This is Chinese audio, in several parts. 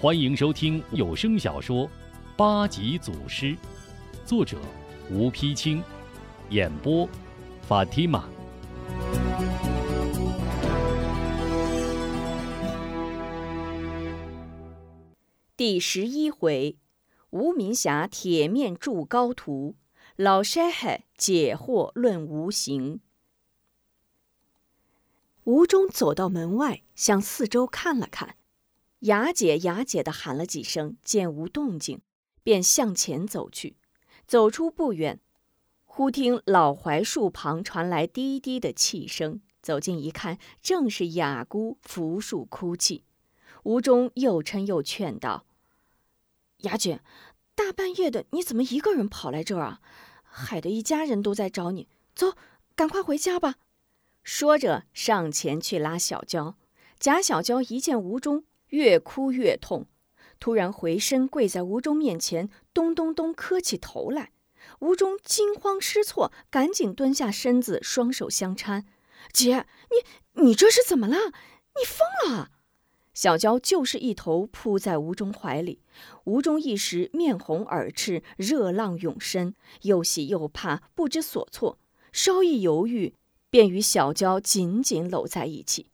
欢迎收听有声小说《八级祖师》，作者吴丕清，演播法蒂玛。第十一回，吴明霞铁面铸高徒，老筛海解惑论无形。吴中走到门外，向四周看了看。雅姐，雅姐的喊了几声，见无动静，便向前走去。走出不远，忽听老槐树旁传来低低的泣声。走近一看，正是雅姑扶树哭泣。吴中又嗔又劝道：“雅姐，大半夜的，你怎么一个人跑来这儿啊？害得一家人都在找你。走，赶快回家吧。”说着上前去拉小娇。贾小娇一见吴中。越哭越痛，突然回身跪在吴中面前，咚咚咚磕起头来。吴中惊慌失措，赶紧蹲下身子，双手相搀：“姐，你你这是怎么了？你疯了！”小娇就是一头扑在吴中怀里。吴中一时面红耳赤，热浪涌身，又喜又怕，不知所措。稍一犹豫，便与小娇紧紧搂在一起。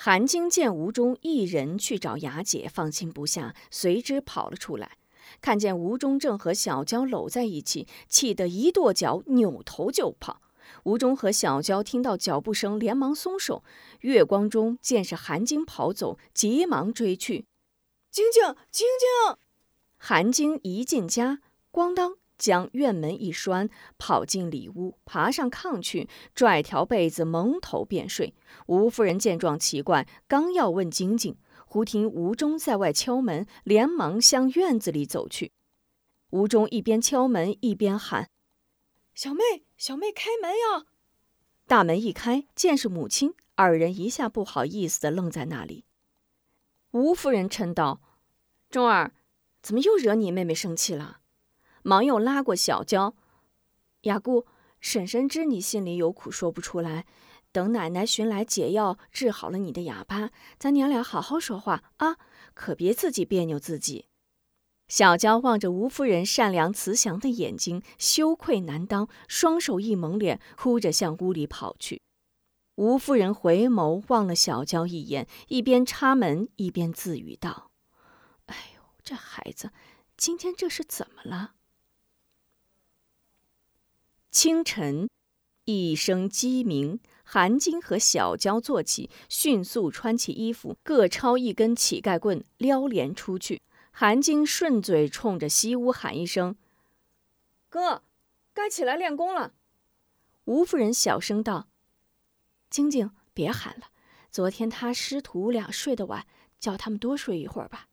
韩晶见吴中一人去找雅姐，放心不下，随之跑了出来。看见吴中正和小娇搂在一起，气得一跺脚，扭头就跑。吴中和小娇听到脚步声，连忙松手。月光中见是韩晶跑走，急忙追去。晶晶，晶晶！韩晶一进家，咣当。将院门一拴，跑进里屋，爬上炕去，拽条被子蒙头便睡。吴夫人见状奇怪，刚要问晶晶，忽听吴中在外敲门，连忙向院子里走去。吴中一边敲门一边喊：“小妹，小妹，开门呀！”大门一开，见是母亲，二人一下不好意思的愣在那里。吴夫人嗔道：“钟儿，怎么又惹你妹妹生气了？”忙又拉过小娇，雅姑，婶婶知你心里有苦说不出来，等奶奶寻来解药，治好了你的哑巴，咱娘俩好好说话啊，可别自己别扭自己。小娇望着吴夫人善良慈祥的眼睛，羞愧难当，双手一蒙脸，哭着向屋里跑去。吴夫人回眸望了小娇一眼，一边插门一边自语道：“哎呦，这孩子，今天这是怎么了？”清晨，一声鸡鸣，韩晶和小娇坐起，迅速穿起衣服，各抄一根乞丐棍，撩帘出去。韩晶顺嘴冲着西屋喊一声：“哥，该起来练功了。”吴夫人小声道：“晶晶，别喊了，昨天他师徒俩睡得晚，叫他们多睡一会儿吧。”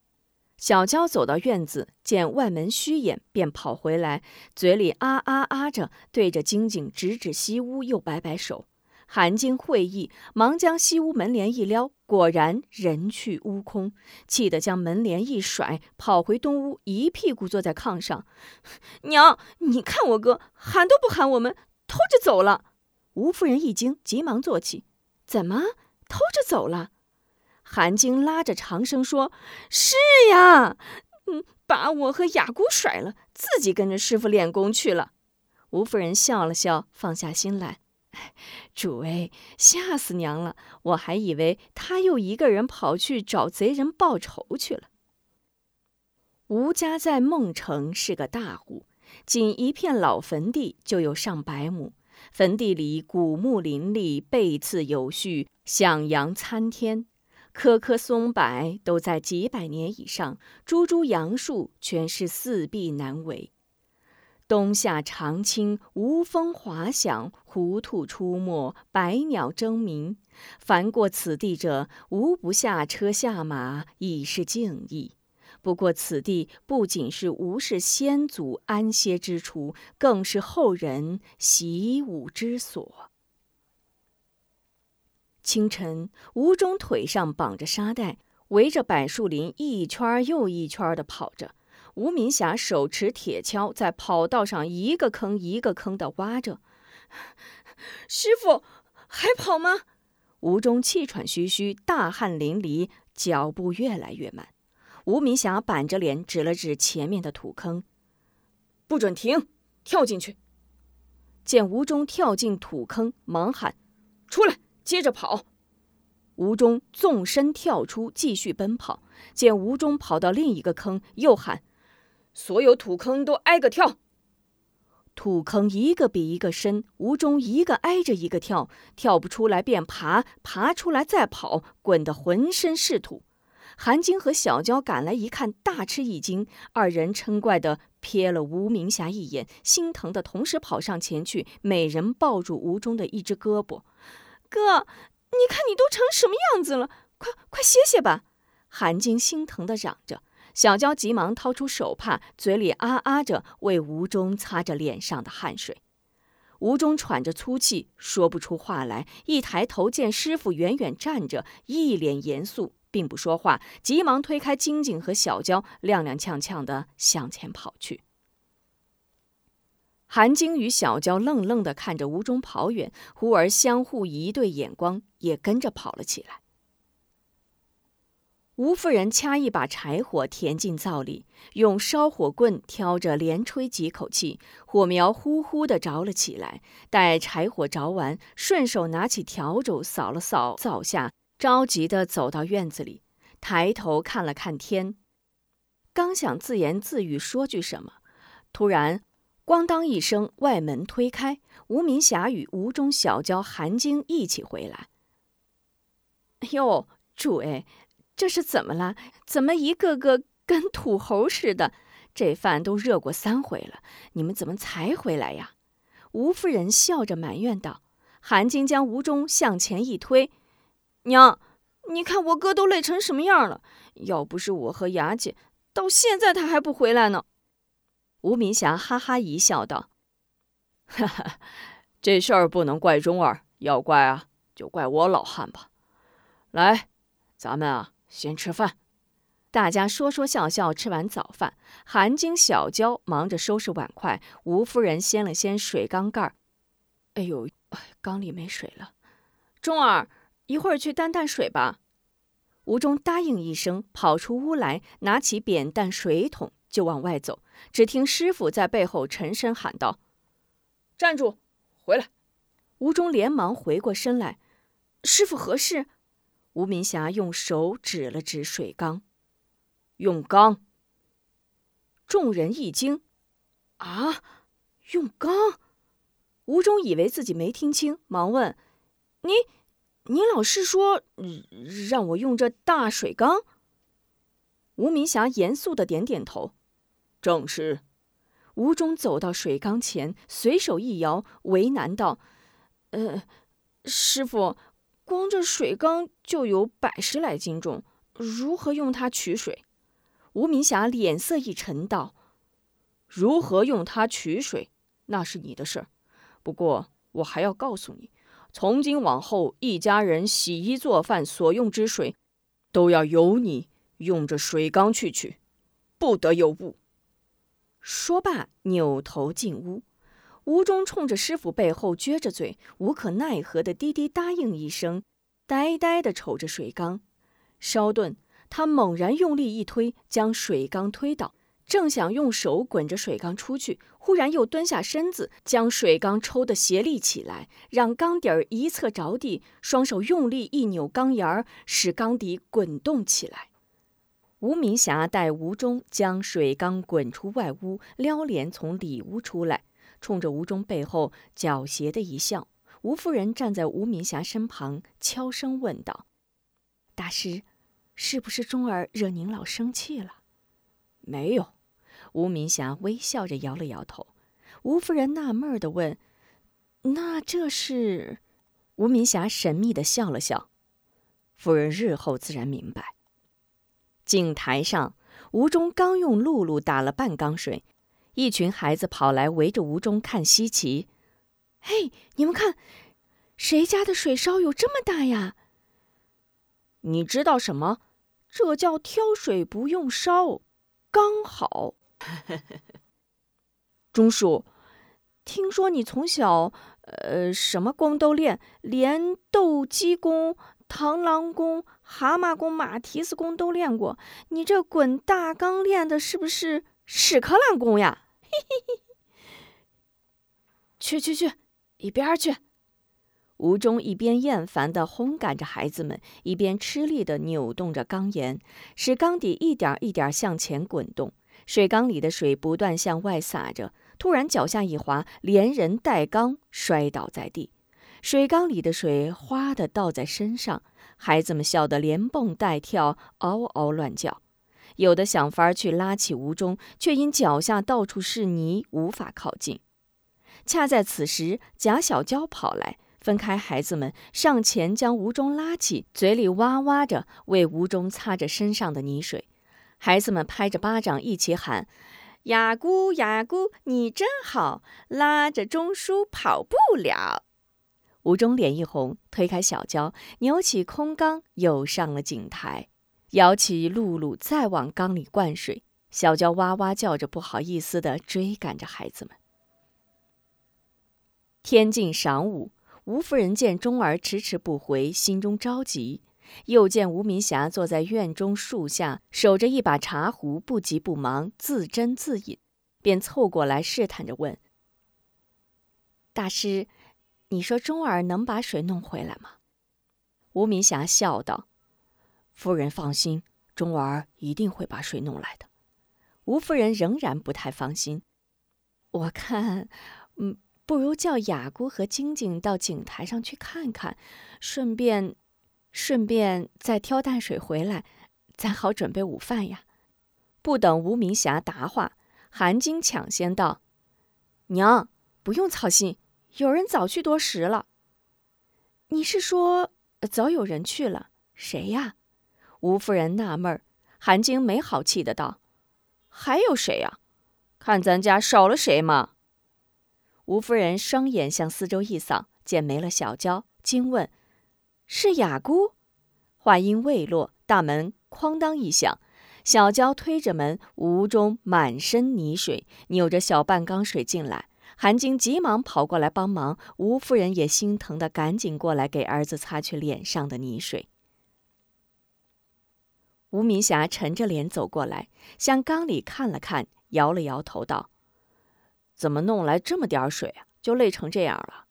小娇走到院子，见外门虚掩，便跑回来，嘴里啊啊啊着，对着晶晶指指西屋，又摆摆手。韩晶会意，忙将西屋门帘一撩，果然人去屋空，气得将门帘一甩，跑回东屋，一屁股坐在炕上。娘，你看我哥喊都不喊我们，偷着走了。吴夫人一惊，急忙坐起：“怎么偷着走了？”韩晶拉着长生说：“是呀，嗯，把我和雅姑甩了，自己跟着师傅练功去了。”吴夫人笑了笑，放下心来：“主哎，吓死娘了！我还以为他又一个人跑去找贼人报仇去了。”吴家在孟城是个大户，仅一片老坟地就有上百亩，坟地里古木林立，背刺有序，响阳参天。棵棵松柏都在几百年以上，株株杨树全是四壁难围。冬夏常青，无风滑响，狐兔出没，百鸟争鸣。凡过此地者，无不下车下马，以示敬意。不过此地不仅是吴氏先祖安歇之处，更是后人习武之所。清晨，吴中腿上绑着沙袋，围着柏树林一圈又一圈地跑着。吴明霞手持铁锹，在跑道上一个坑一个坑地挖着。师傅，还跑吗？吴中气喘吁吁，大汗淋漓，脚步越来越慢。吴明霞板着脸指了指前面的土坑：“不准停，跳进去！”见吴中跳进土坑，忙喊：“出来，接着跑！”吴中纵身跳出，继续奔跑。见吴中跑到另一个坑，又喊：“所有土坑都挨个跳！”土坑一个比一个深，吴中一个挨着一个跳，跳不出来便爬，爬出来再跑，滚得浑身是土。韩晶和小娇赶来一看，大吃一惊，二人嗔怪地瞥了吴明霞一眼，心疼的同时跑上前去，每人抱住吴中的一只胳膊：“哥。”你看你都成什么样子了，快快歇歇吧！韩晶心疼的嚷着，小娇急忙掏出手帕，嘴里啊啊着为吴中擦着脸上的汗水。吴中喘着粗气，说不出话来。一抬头见师傅远远站着，一脸严肃，并不说话，急忙推开晶晶和小娇，踉踉跄跄地向前跑去。韩晶与小娇愣愣地看着吴中跑远，忽而相互一对眼光，也跟着跑了起来。吴夫人掐一把柴火填进灶里，用烧火棍挑着，连吹几口气，火苗呼呼地着了起来。待柴火着完，顺手拿起笤帚扫了扫灶下，着急地走到院子里，抬头看了看天，刚想自言自语说句什么，突然。咣当一声，外门推开，吴明霞与吴中、小娇、韩晶一起回来。哟，主哎，这是怎么了？怎么一个个跟土猴似的？这饭都热过三回了，你们怎么才回来呀？吴夫人笑着埋怨道。韩晶将吴中向前一推：“娘，你看我哥都累成什么样了？要不是我和雅姐，到现在他还不回来呢。”吴明霞哈哈一笑，道：“哈哈，这事儿不能怪钟儿，要怪啊，就怪我老汉吧。来，咱们啊，先吃饭。”大家说说笑笑，吃完早饭，韩晶、小娇忙着收拾碗筷。吴夫人掀了掀水缸盖儿：“哎呦，缸里没水了。钟儿，一会儿去担担水吧。”吴忠答应一声，跑出屋来，拿起扁担、水桶。就往外走，只听师傅在背后沉声喊道：“站住，回来！”吴中连忙回过身来：“师傅何事？”吴明霞用手指了指水缸：“用缸。”众人一惊：“啊，用缸？”吴中以为自己没听清，忙问：“你，你老是说让我用这大水缸？”吴明霞严肃的点点头。正是，吴中走到水缸前，随手一摇，为难道：“呃，师傅，光这水缸就有百十来斤重，如何用它取水？”吴明霞脸色一沉，道：“如何用它取水，那是你的事儿。不过我还要告诉你，从今往后，一家人洗衣做饭所用之水，都要由你用这水缸去取，不得有误。”说罢，扭头进屋。吴中冲着师傅背后撅着嘴，无可奈何的低低答应一声，呆呆的瞅着水缸。稍顿，他猛然用力一推，将水缸推倒，正想用手滚着水缸出去，忽然又蹲下身子，将水缸抽得斜立起来，让缸底儿一侧着地，双手用力一扭缸沿儿，使缸底滚动起来。吴明霞带吴忠将水缸滚出外屋，撩帘从里屋出来，冲着吴忠背后狡黠的一笑。吴夫人站在吴明霞身旁，悄声问道：“大师，是不是钟儿惹您老生气了？”“没有。”吴明霞微笑着摇了摇头。吴夫人纳闷的问：“那这是？”吴明霞神秘的笑了笑：“夫人日后自然明白。”井台上，吴中刚用露露打了半缸水，一群孩子跑来围着吴中看稀奇。嘿，你们看，谁家的水烧有这么大呀？你知道什么？这叫挑水不用烧，刚好。钟叔，听说你从小，呃，什么功都练，连斗鸡功、螳螂功。蛤蟆功、马蹄子功都练过，你这滚大缸练的是不是屎壳郎功呀？嘿嘿嘿！去去去，一边去！吴中一边厌烦地轰赶着孩子们，一边吃力地扭动着缸沿，使缸底一点一点向前滚动。水缸里的水不断向外洒着，突然脚下一滑，连人带缸摔倒在地。水缸里的水哗地倒在身上，孩子们笑得连蹦带跳，嗷嗷乱叫。有的想法去拉起吴中，却因脚下到处是泥，无法靠近。恰在此时，贾小娇跑来。分开孩子们，上前将吴中拉起，嘴里哇哇着为吴中擦着身上的泥水。孩子们拍着巴掌一起喊：“雅姑，雅姑，你真好，拉着钟叔跑不了。”吴中脸一红，推开小娇，扭起空缸，又上了井台，舀起露露，再往缸里灌水。小娇哇哇叫着，不好意思的追赶着孩子们。天近晌午。吴夫人见钟儿迟迟不回，心中着急；又见吴明霞坐在院中树下，守着一把茶壶，不急不忙，自斟自饮，便凑过来试探着问：“大师，你说钟儿能把水弄回来吗？”吴明霞笑道：“夫人放心，钟儿一定会把水弄来的。”吴夫人仍然不太放心，我看，嗯。不如叫雅姑和晶晶到井台上去看看，顺便，顺便再挑担水回来，咱好准备午饭呀。不等吴明霞答话，韩晶抢先道：“娘，不用操心，有人早去多时了。”你是说早有人去了？谁呀？吴夫人纳闷儿。韩晶没好气的道：“还有谁呀？看咱家少了谁吗？”吴夫人双眼向四周一扫，见没了小娇，惊问：“是雅姑？”话音未落，大门哐当一响，小娇推着门，屋中满身泥水，扭着小半缸水进来。韩晶急忙跑过来帮忙，吴夫人也心疼的赶紧过来给儿子擦去脸上的泥水。吴明霞沉着脸走过来，向缸里看了看，摇了摇头道。怎么弄来这么点水啊？就累成这样了。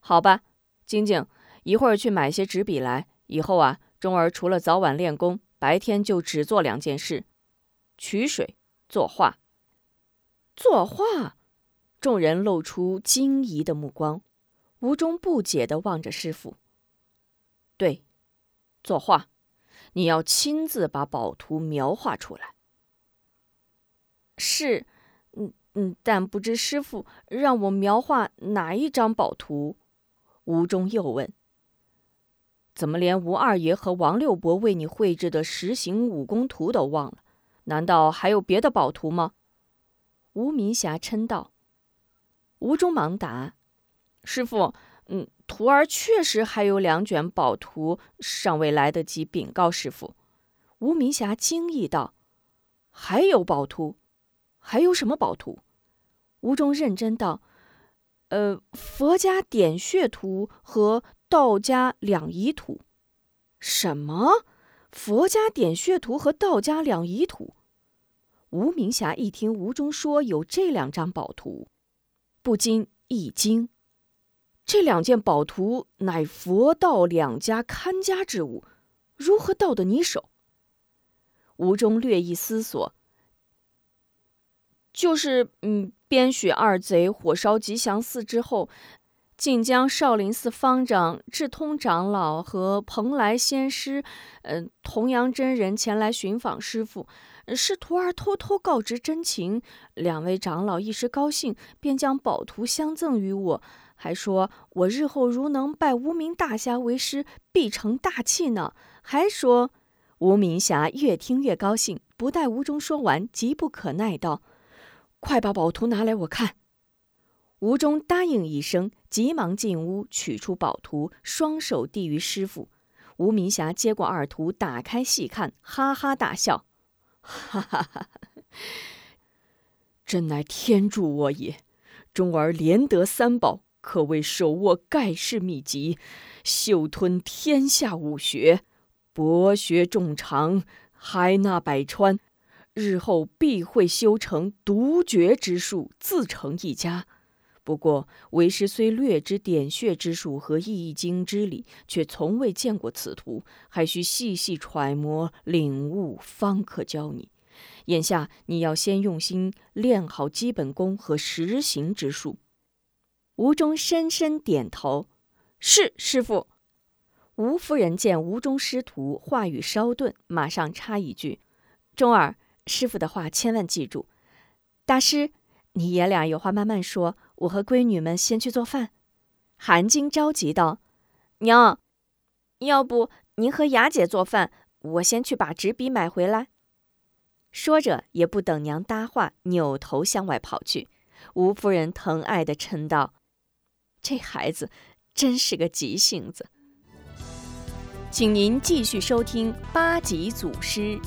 好吧，晶晶，一会儿去买些纸笔来。以后啊，钟儿除了早晚练功，白天就只做两件事：取水、作画。作画，众人露出惊疑的目光。吴中不解地望着师傅。对，作画，你要亲自把宝图描画出来。是。嗯嗯，但不知师傅让我描画哪一张宝图？吴中又问：“怎么连吴二爷和王六伯为你绘制的实行武功图都忘了？难道还有别的宝图吗？”吴明霞嗔道。吴中忙答：“师傅，嗯，徒儿确实还有两卷宝图，尚未来得及禀告师傅。”吴明霞惊异道：“还有宝图？还有什么宝图？”吴中认真道：“呃，佛家点穴图和道家两仪图。什么？佛家点穴图和道家两仪图？”吴明霞一听吴中说有这两张宝图，不禁一惊。这两件宝图乃佛道两家看家之物，如何到得你手？吴中略一思索。就是，嗯，边许二贼火烧吉祥寺之后，竟将少林寺方丈智通长老和蓬莱仙师，嗯，童阳真人前来寻访师傅，是徒儿偷偷告知真情。两位长老一时高兴，便将宝图相赠于我，还说我日后如能拜无名大侠为师，必成大器呢。还说，无名侠越听越高兴，不待吴中说完，急不可耐道。快把宝图拿来我看！吴中答应一声，急忙进屋取出宝图，双手递于师傅。吴明霞接过二图，打开细看，哈哈大笑：“哈哈哈！真乃天助我也！中儿连得三宝，可谓手握盖世秘籍，嗅吞天下武学，博学众长，海纳百川，日后必会修成独绝之术，自成一家。不过，为师虽略知点穴之术和易经之理，却从未见过此图，还需细细揣摩领悟，方可教你。眼下，你要先用心练好基本功和实行之术。吴中深深点头：“是师傅。”吴夫人见吴中师徒话语稍顿，马上插一句：“中儿，师傅的话千万记住。大师，你爷俩有话慢慢说。”我和闺女们先去做饭。韩晶着急道：“娘，要不您和雅姐做饭，我先去把纸笔买回来。”说着，也不等娘搭话，扭头向外跑去。吴夫人疼爱的嗔道：“这孩子真是个急性子。”请您继续收听八级祖师。